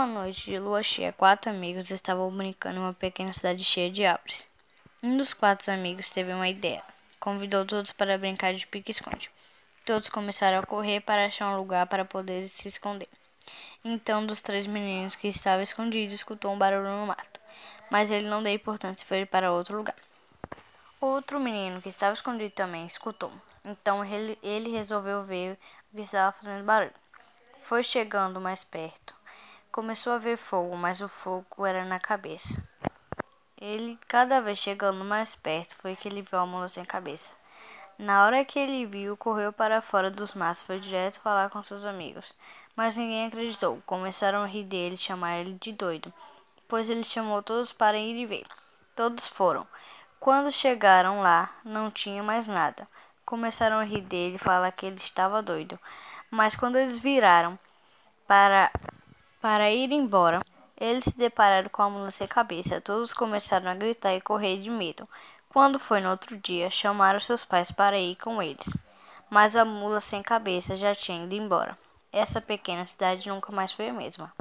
Uma noite de lua cheia, quatro amigos estavam brincando em uma pequena cidade cheia de árvores. Um dos quatro amigos teve uma ideia. Convidou todos para brincar de pique-esconde. Todos começaram a correr para achar um lugar para poder se esconder. Então, um dos três meninos que estava escondido escutou um barulho no mato, mas ele não deu importância e foi para outro lugar. Outro menino que estava escondido também escutou. Então ele, ele resolveu ver o que estava fazendo barulho. Foi chegando mais perto. Começou a ver fogo, mas o fogo era na cabeça. Ele, cada vez chegando mais perto, foi que ele viu a mula sem cabeça. Na hora que ele viu, correu para fora dos matos, foi direto falar com seus amigos. Mas ninguém acreditou. Começaram a rir dele e chamar ele de doido, pois ele chamou todos para ir e ver. Todos foram. Quando chegaram lá, não tinha mais nada. Começaram a rir dele e falar que ele estava doido. Mas quando eles viraram para, para ir embora, eles se depararam com a mula sem cabeça. Todos começaram a gritar e correr de medo. Quando foi no outro dia, chamaram seus pais para ir com eles. Mas a mula sem cabeça já tinha ido embora. Essa pequena cidade nunca mais foi a mesma.